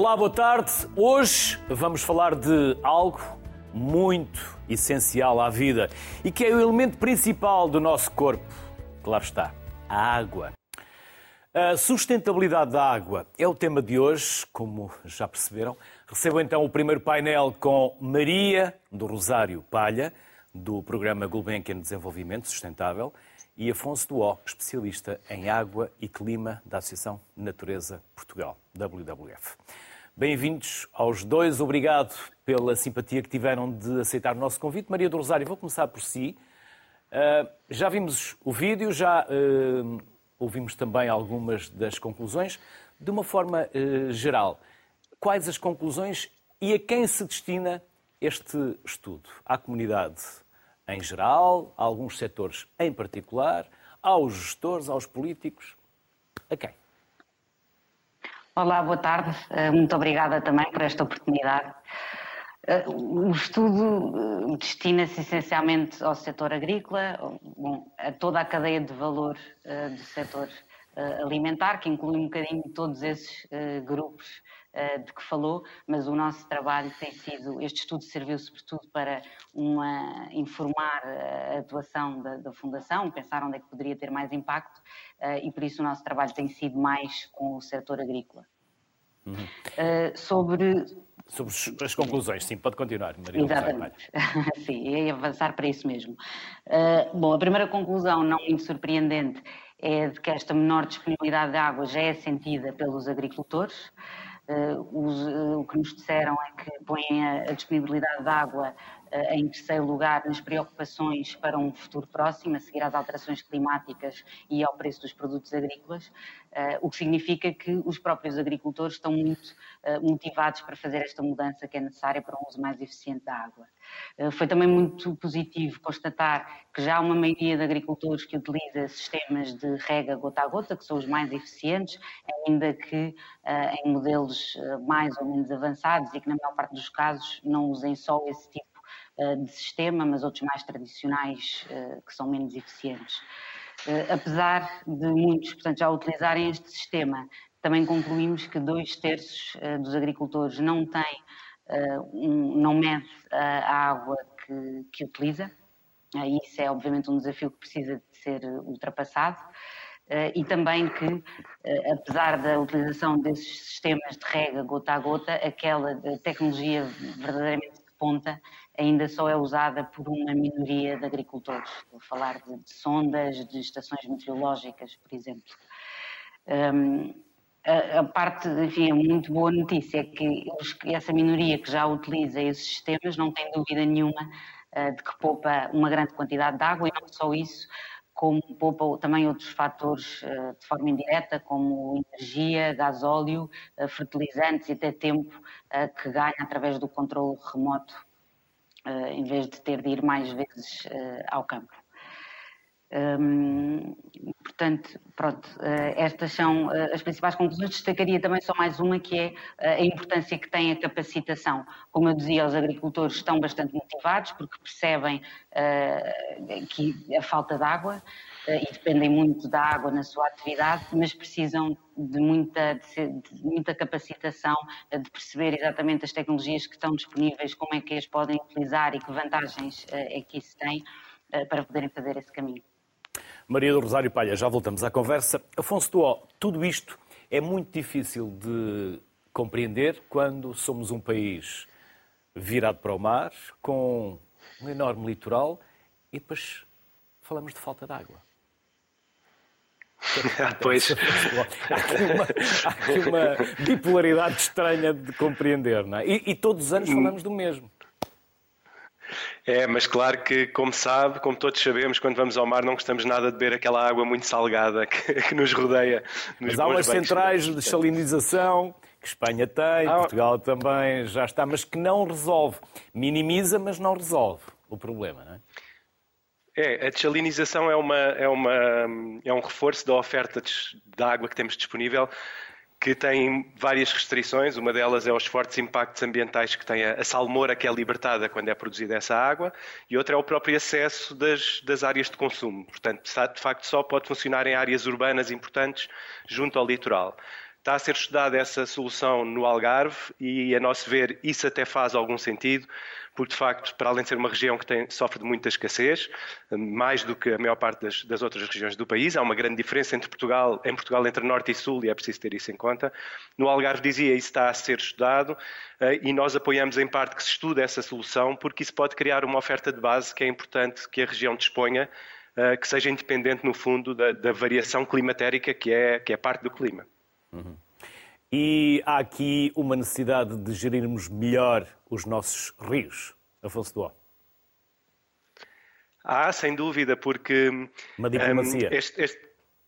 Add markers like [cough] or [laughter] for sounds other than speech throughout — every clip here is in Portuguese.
Olá, boa tarde. Hoje vamos falar de algo muito essencial à vida e que é o elemento principal do nosso corpo. Claro está, a água. A sustentabilidade da água é o tema de hoje, como já perceberam. Recebo então o primeiro painel com Maria do Rosário Palha, do programa Gulbenkian de Desenvolvimento Sustentável, e Afonso Duó, especialista em água e clima da Associação Natureza Portugal, WWF. Bem-vindos aos dois, obrigado pela simpatia que tiveram de aceitar o nosso convite. Maria do Rosário, vou começar por si. Uh, já vimos o vídeo, já uh, ouvimos também algumas das conclusões. De uma forma uh, geral, quais as conclusões e a quem se destina este estudo? À comunidade em geral, a alguns setores em particular, aos gestores, aos políticos? A quem? Olá, boa tarde. Eh, muito obrigada também por esta oportunidade. Eh, o estudo eh, destina-se essencialmente ao setor agrícola, bom, a toda a cadeia de valor do setor alimentar, que inclui um bocadinho todos esses grupos de que falou, mas o nosso trabalho tem sido, este estudo serviu sobretudo para uma, informar a atuação da, da, Fundação, pensar onde é que poderia ter mais impacto eh, e por isso o nosso trabalho tem sido mais com o setor agrícola. Uhum. Uh, sobre Sobre as conclusões, sim, pode continuar, Maria. Exatamente. [laughs] sim, ia avançar para isso mesmo. Uh, bom, a primeira conclusão, não muito surpreendente, é de que esta menor disponibilidade de água já é sentida pelos agricultores. Eh, os, eh, o que nos disseram é que põem a, a disponibilidade de água eh, em terceiro lugar nas preocupações para um futuro próximo, a seguir às alterações climáticas e ao preço dos produtos agrícolas, o que significa que os próprios agricultores estão muito motivados para fazer esta mudança que é necessária para um uso mais eficiente da água. Foi também muito positivo constatar que já há uma maioria de agricultores que utiliza sistemas de rega gota a gota, que são os mais eficientes, ainda que em modelos mais ou menos avançados e que na maior parte dos casos não usem só esse tipo eh, de sistema, mas outros mais tradicionais eh, que são menos eficientes. Eh, apesar de muitos, portanto, já utilizarem este sistema, também concluímos que dois terços dos agricultores não têm, não mede a água que, que utiliza. Isso é obviamente um desafio que precisa de ser ultrapassado. e também que, apesar da utilização desses sistemas de rega gota a gota, aquela tecnologia verdadeiramente de ponta ainda só é usada por uma minoria de agricultores. Vou falar de, de sondas, de estações meteorológicas, por exemplo. Um, a, parte, enfim, a muito boa notícia é que os, essa minoria que já utiliza esses sistemas não tem dúvida nenhuma uh, de que poupa uma grande quantidade de água e não só isso, como poupa também outros fatores uh, de forma indireta, como energia, gasóleo, uh, fertilizantes e até tempo que ganha através do controle remoto em vez de ter de ir mais vezes ao campo. Um, portanto, pronto, uh, estas são uh, as principais conclusões. Destacaria também só mais uma, que é uh, a importância que tem a capacitação. Como eu dizia, os agricultores estão bastante motivados porque percebem que a falta de água e dependem muito da água na sua atividade, mas precisam de muita, de muita capacitação de perceber exatamente as tecnologias que estão disponíveis, como é que as podem utilizar e que vantagens é que isso tem para poderem fazer esse caminho. Maria do Rosário Palha, já voltamos à conversa. Afonso Tuó, tudo isto é muito difícil de compreender quando somos um país virado para o mar, com um enorme litoral e depois falamos de falta de água. Ah, [laughs] pois. Há aqui, uma, há aqui uma bipolaridade estranha de compreender, não é? E, e todos os anos falamos do mesmo. É, mas claro que, como sabe, como todos sabemos, quando vamos ao mar não gostamos nada de beber aquela água muito salgada que, [laughs] que nos rodeia. Nos mas há umas centrais de salinização que Espanha tem, ah, Portugal também já está, mas que não resolve. Minimiza, mas não resolve o problema, não é? É, a desalinização é, uma, é, uma, é um reforço da oferta de, de água que temos disponível que tem várias restrições. Uma delas é os fortes impactos ambientais que tem a, salmoura que é libertada quando é produzida essa água, e outra é o próprio acesso das, das áreas de consumo. Portanto, de facto, só pode funcionar em áreas urbanas importantes junto ao litoral. Está a ser estudada essa solução no Algarve e, a nosso ver, isso até faz algum sentido, porque de facto, para além de ser uma região que tem, sofre de muita escassez, mais do que a maior parte das, das, outras regiões do país, há uma grande diferença entre Portugal, em Portugal entre Norte e Sul e é preciso ter isso em conta. No Algarve dizia isso está a ser estudado eh, e nós apoiamos em parte que se estude essa solução, porque isso pode criar uma oferta de base que é importante que a região disponha, eh, que seja independente no fundo da, da variação climatérica que é, que é parte do clima. Uhum. E há aqui uma necessidade de gerirmos melhor os nossos rios. Afonso Duó. Há, sem dúvida, porque. Uma diplomacia. Um, este, este,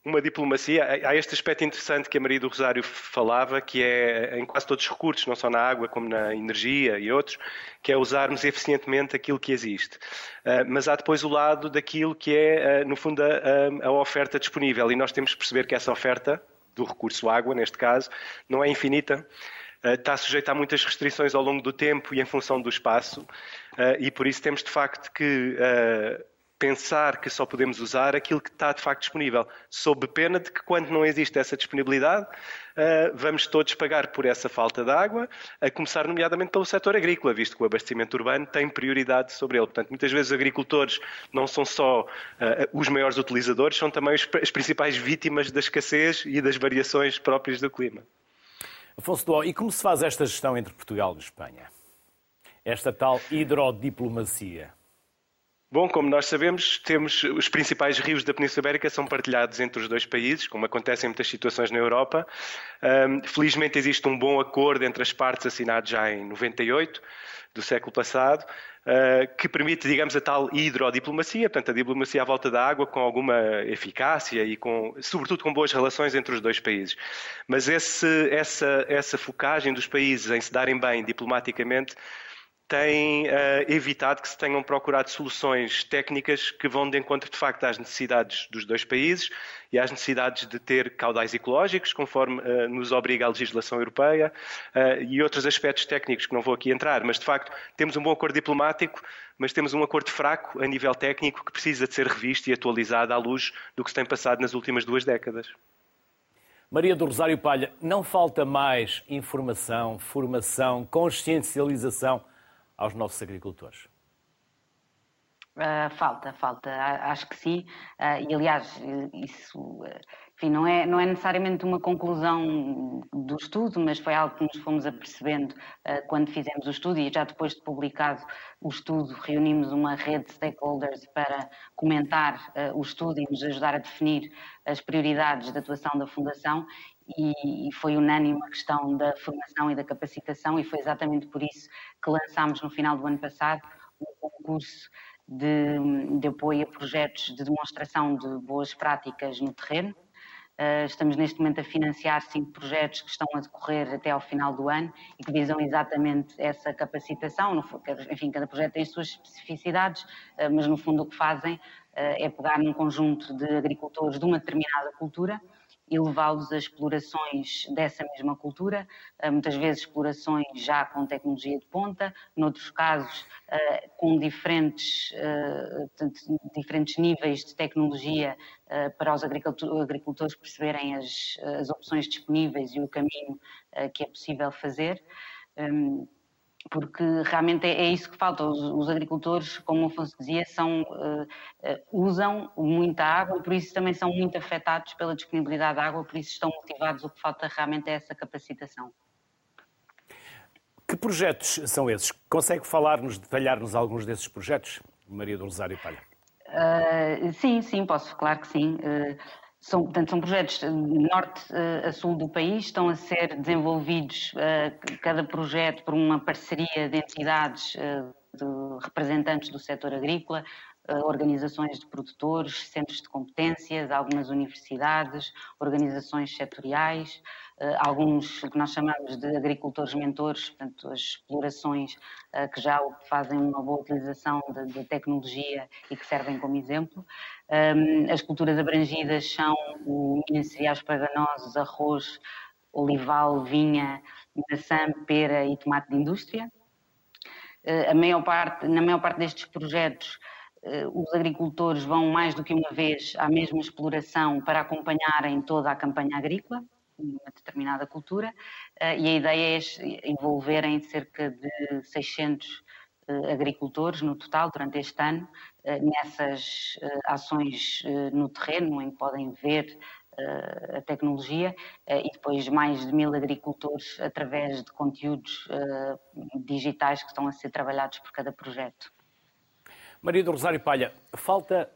uma diplomacia. Há este aspecto interessante que a Maria do Rosário falava, que é em quase todos os recursos, não só na água, como na energia e outros, que é usarmos eficientemente aquilo que existe. Uh, mas há depois o lado daquilo que é, uh, no fundo, a, a oferta disponível. E nós temos que perceber que essa oferta do recurso água, neste caso, não é infinita. Uh, está sujeita a muitas restrições ao longo do tempo e em função do espaço, uh, e por isso temos de facto que uh, pensar que só podemos usar aquilo que está de facto disponível, sob pena de que quando não existe essa disponibilidade, uh, vamos todos pagar por essa falta de água, a começar nomeadamente pelo setor agrícola, visto que o abastecimento urbano tem prioridade sobre ele. Portanto, muitas vezes os agricultores não são só uh, os maiores utilizadores, são também as principais vítimas da escassez e das variações próprias do clima. Afonso Duó, e como se faz esta gestão entre Portugal e Espanha? Esta tal hidrodiplomacia? Bom, como nós sabemos, temos os principais rios da Península Ibérica são partilhados entre os dois países, como acontece em muitas situações na Europa. Um, felizmente existe um bom acordo entre as partes assinado já em 98 do século passado, uh, que permite, digamos, a tal hidrodiplomacia, portanto, a diplomacia à volta da água com alguma eficácia e com, sobretudo, com boas relações entre os dois países. Mas esse, essa, essa focagem dos países em se darem bem diplomaticamente tem uh, evitado que se tenham procurado soluções técnicas que vão de encontro, de facto, às necessidades dos dois países e às necessidades de ter caudais ecológicos, conforme uh, nos obriga a legislação europeia, uh, e outros aspectos técnicos que não vou aqui entrar, mas, de facto, temos um bom acordo diplomático, mas temos um acordo fraco a nível técnico que precisa de ser revisto e atualizado à luz do que se tem passado nas últimas duas décadas. Maria do Rosário Palha, não falta mais informação, formação, consciencialização aos nossos agricultores? Uh, falta, falta, acho que sim. Uh, e aliás, isso enfim, não, é, não é necessariamente uma conclusão do estudo, mas foi algo que nos fomos apercebendo quando fizemos o estudo e já depois de publicado o estudo, reunimos uma rede de stakeholders para comentar o estudo e nos ajudar a definir as prioridades de atuação da Fundação e, e foi unânime a questão da formação e da capacitação e foi exatamente por isso que lançámos no final do ano passado um concurso de, de apoio a projetos de demonstração de boas práticas no terreno. Uh, estamos neste momento a financiar cinco projetos que estão a decorrer até ao final do ano e que visam exatamente essa capacitação. Enfim, cada projeto tem as suas especificidades, uh, mas no fundo o que fazem uh, é pegar num conjunto de agricultores de uma determinada cultura e levá-los a explorações dessa mesma cultura, eh, muitas vezes explorações já com tecnologia de ponta, noutros casos eh, com diferentes, eh, diferentes níveis de tecnologia para os agricultores perceberem as, as opções disponíveis e o caminho que é possível fazer. Porque realmente é, é, isso que falta. Os, os, agricultores, como o Afonso dizia, são, uh, uh, usam muita água e por isso também são muito afetados pela disponibilidade de água, por isso estão motivados. O que falta realmente é essa capacitação. Que projetos são esses? Consegue falar-nos, detalhar-nos alguns desses projetos, Maria do Rosário Palha? Uh, sim, sim, posso, claro que sim. São, portanto, são projetos de norte eh, a sul do país, estão a ser desenvolvidos eh, cada projeto por uma parceria de entidades eh, de representantes do setor agrícola, organizações de produtores, centros de competências, algumas universidades, organizações setoriais, eh, alguns que nós chamamos de agricultores mentores, portanto, as explorações eh, que já fazem uma boa utilização de, de tecnologia e que servem como exemplo. Ehm, as culturas abrangidas são o cereais paganosos, arroz, olival, vinha, maçã, pera e tomate de indústria. Eh, a maior parte, na maior parte destes projetos, os agricultores vão mais do que uma vez à mesma exploração para acompanharem toda a campanha agrícola. uma determinada cultura uh, e a ideia é envolverem cerca de 600 agricultores no total durante este ano nessas ações no terreno em que podem ver a tecnologia e depois mais de mil agricultores através de conteúdos digitais que estão a ser trabalhados por cada projeto. Maria do Rosário Palha, falta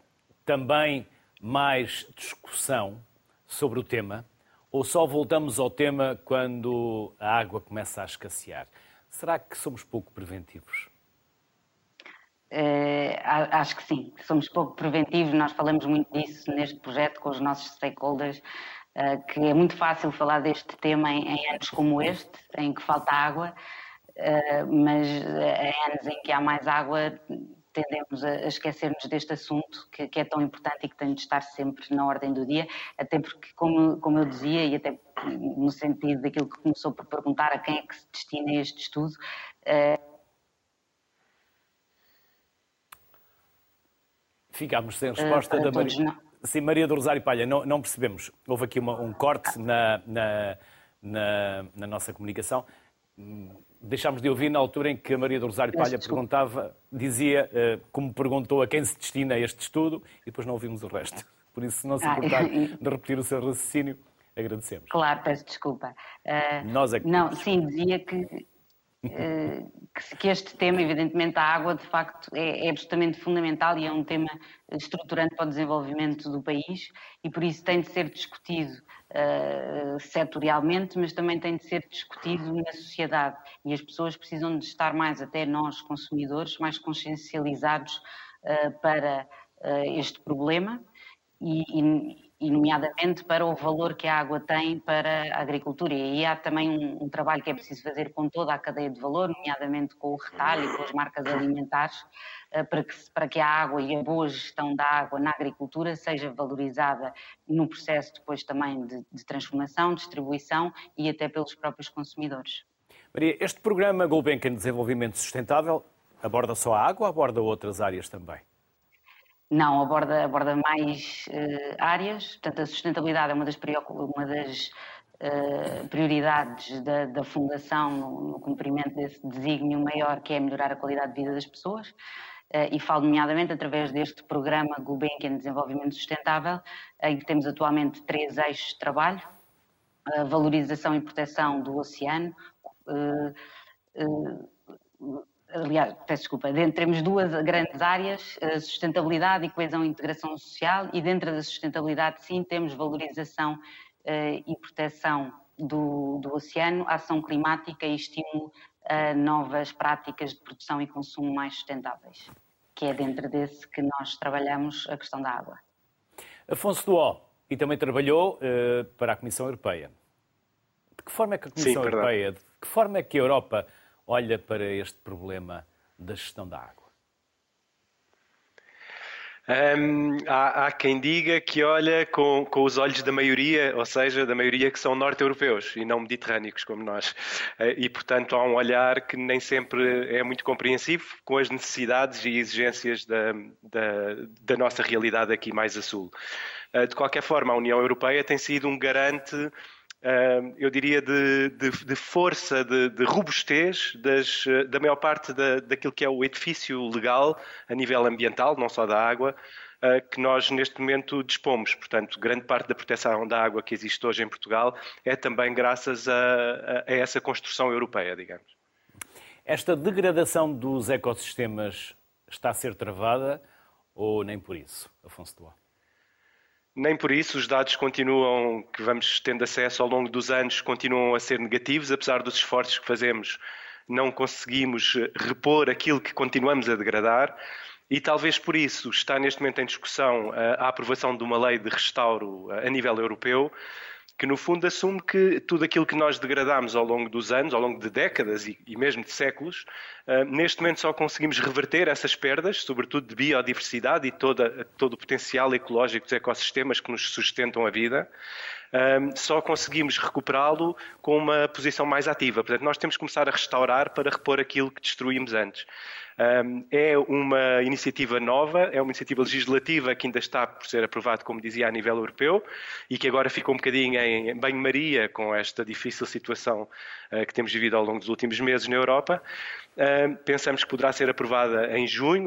também mais discussão sobre o tema ou só voltamos ao tema quando a água começa a escassear? Será que somos pouco preventivos? Uh, acho que sim, somos pouco preventivos. Nós falamos muito disso neste projeto com os nossos stakeholders, uh, que é muito fácil falar deste tema em, em anos como este, em que falta água, uh, mas em anos em que há mais água, tendemos a, esquecer-nos deste assunto que, que, é tão importante e que tem de estar sempre na ordem do dia, até porque, como, como eu dizia, e até no sentido daquilo que começou por perguntar a quem é que se destina este estudo. Uh... Ficámos sem resposta uh, da Maria. Não. Sim, Maria do Rosário Palha, não, não percebemos. Houve aqui uma, um corte na, na, na, na nossa comunicação deixámos de ouvir na altura em que a Maria do Rosário Palha perguntava, dizia, eh, como perguntou a quem se destina este estudo, e depois não ouvimos o resto. [laughs] Por isso, se não se ah, importar [laughs] de repetir o seu raciocínio, agradecemos. Claro, peço desculpa. Uh, Nós é que Não, sim, dizia que eh, que este tema, evidentemente, a água, de facto, é, é, absolutamente fundamental e é um tema estruturante para o desenvolvimento do país e por isso tem de ser discutido uh, setorialmente, mas também tem de ser discutido na sociedade e as pessoas precisam de estar mais, até nós, consumidores, mais consciencializados uh, para uh, este problema e, e e nomeadamente para o valor que a água tem para a agricultura. E há também um, um, trabalho que é preciso fazer com toda a cadeia de valor, nomeadamente com o retalho e com as marcas alimentares, eh, para que, para que a água e a boa gestão da água na agricultura seja valorizada no processo depois também de, de transformação, distribuição e até pelos próprios consumidores. Maria, este programa Gulbenkian de Desenvolvimento Sustentável aborda só a água ou aborda outras áreas também? Não, aborda, aborda mais uh, áreas, portanto a sustentabilidade é uma das, uma das uh, prioridades da, da Fundação no, no, cumprimento desse desígnio maior que é melhorar a qualidade de vida das pessoas e falo nomeadamente através deste programa Gulbenkian de Desenvolvimento Sustentável, em que temos atualmente três eixos de trabalho, valorização e proteção do oceano, aliás, peço desculpa, temos duas grandes áreas, sustentabilidade e coesão e integração social, e dentro da sustentabilidade, sim, temos valorização eh, e proteção do, do oceano, ação climática e estímulo a novas práticas de produção e consumo mais sustentáveis, que é dentro desse que nós trabalhamos a questão da água. Afonso Duó, e também trabalhou uh, para a Comissão Europeia. De que forma é que a Comissão Sim, Europeia, de que forma é que a Europa olha para este problema da gestão da água? Um, há, há, quem diga que olha com, com, os olhos da maioria, ou seja, da maioria que são norte-europeus e não mediterrâneos como nós. Uh, e, portanto, há um olhar que nem sempre é muito compreensivo com as necessidades e exigências da, da, da nossa realidade aqui mais a sul. Uh, de qualquer forma, a União Europeia tem sido um garante eu diria, de, de, de força, de, de robustez das, da maior parte da, daquilo que é o edifício legal a nível ambiental, não só da água, ah, que nós neste momento dispomos. Portanto, grande parte da proteção da água que existe hoje em Portugal é também graças a, a, a essa construção europeia, digamos. Esta degradação dos ecossistemas está a ser travada ou nem por isso, Afonso Duarte? Nem por isso os dados continuam, que vamos tendo acesso ao longo dos anos, continuam a ser negativos, apesar dos esforços que fazemos, não conseguimos repor aquilo que continuamos a degradar. E talvez por isso está neste momento em discussão a aprovação de uma lei de restauro a nível europeu, que no fundo assume que tudo aquilo que nós degradamos ao longo dos anos, ao longo de décadas e, e mesmo de séculos, uh, neste momento só conseguimos reverter essas perdas, sobretudo de biodiversidade e toda, todo o potencial ecológico dos ecossistemas que nos sustentam a vida. Só conseguimos recuperá-lo com uma posição mais ativa. Portanto, nós temos que começar a restaurar para repor aquilo que destruímos antes. É uma iniciativa nova, é uma iniciativa legislativa que ainda está por ser aprovada, como dizia, a nível europeu e que agora ficou um bocadinho em banho-maria com esta difícil situação ah, que temos vivido ao longo dos últimos meses na Europa. Pensamos que poderá ser aprovada em junho